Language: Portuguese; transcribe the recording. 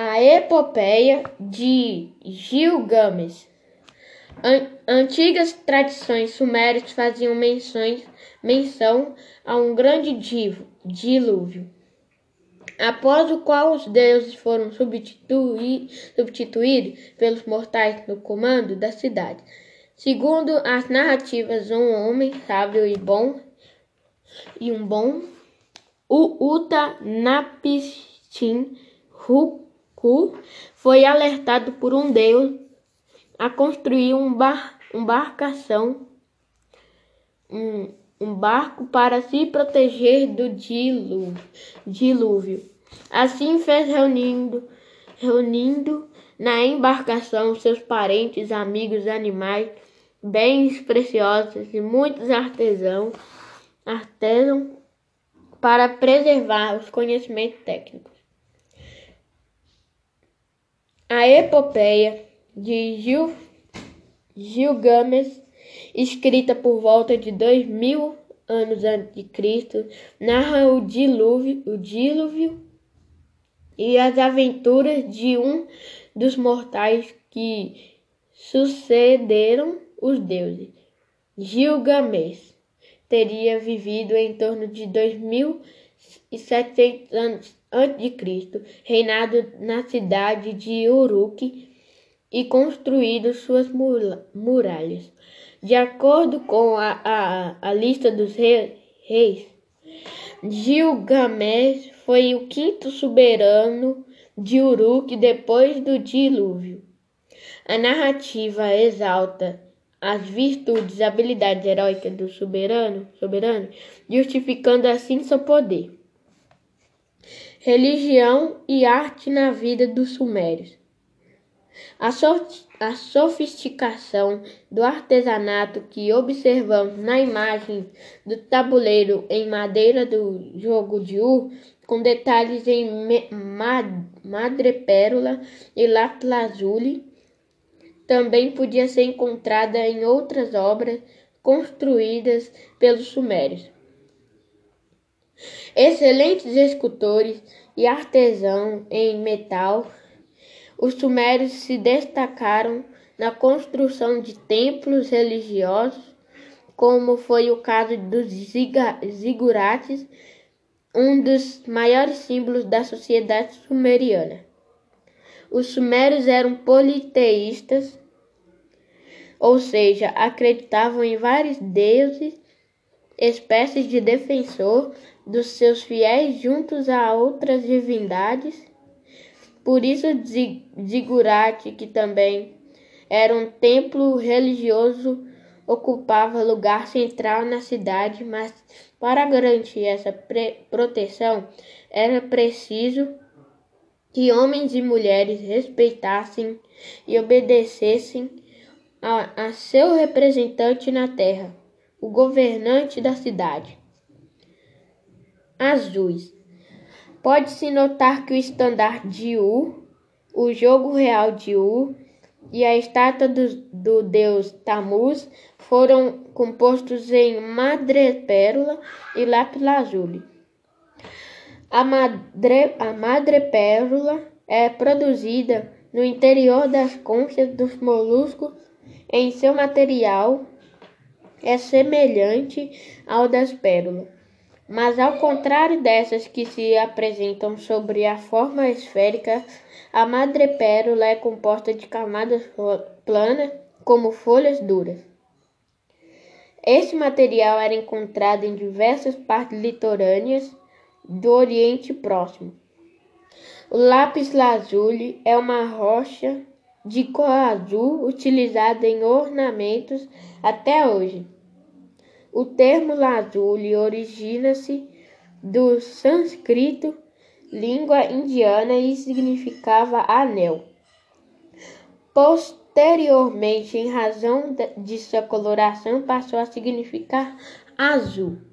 A epopeia de Gilgamesh. An antigas tradições sumérias faziam menções, menção a um grande divo, dilúvio, após o qual os deuses foram substituí substituídos pelos mortais no comando da cidade. Segundo as narrativas, um homem sábio e bom e um bom o Utnapishtim Ruku foi alertado por um deus a construir um bar, embarcação, um, um barco para se proteger do dilúvio. Assim fez reunindo, reunindo na embarcação seus parentes, amigos, animais, bens preciosos e muitos artesãos, artesãos para preservar os conhecimentos técnicos. A epopeia de Gil, Gilgamesh, escrita por volta de dois mil anos antes de Cristo, narra o dilúvio, o dilúvio e as aventuras de um dos mortais que sucederam os deuses. Gilgamesh teria vivido em torno de 2700 anos antes de Cristo, reinado na cidade de Uruk e construído suas muralhas. De acordo com a, a, a lista dos reis, Gilgamesh foi o quinto soberano de Uruk depois do dilúvio. A narrativa exalta as virtudes e habilidades heróicas do soberano, soberano, justificando assim seu poder. Religião e arte na vida dos sumérios. A, so a sofisticação do artesanato que observamos na imagem do tabuleiro em madeira do jogo de Ur, com detalhes em madrepérola e lápis lazuli, também podia ser encontrada em outras obras construídas pelos sumérios. Excelentes escultores e artesãos em metal, os sumérios se destacaram na construção de templos religiosos, como foi o caso dos zigurates, um dos maiores símbolos da sociedade sumeriana. Os sumérios eram politeístas, ou seja, acreditavam em vários deuses, espécies de defensor dos seus fiéis juntos a outras divindades. Por isso, Zigurate, que também era um templo religioso, ocupava lugar central na cidade, mas para garantir essa proteção era preciso que homens e mulheres respeitassem e obedecessem a, a seu representante na terra, o governante da cidade. Azuis. Pode-se notar que o estandarte de U, o jogo real de U e a estátua do, do deus Tamuz foram compostos em madrepérola e lápis lazuli. A, madre, a madrepérola é produzida no interior das conchas dos moluscos. Em seu material é semelhante ao das pérolas, mas ao contrário dessas que se apresentam sobre a forma esférica, a madrepérola é composta de camadas planas, como folhas duras. Esse material era encontrado em diversas partes litorâneas do Oriente Próximo. O lápis lazuli é uma rocha de cor azul utilizada em ornamentos até hoje. O termo lazuli origina-se do sânscrito, língua indiana, e significava anel. Posteriormente, em razão de sua coloração, passou a significar azul.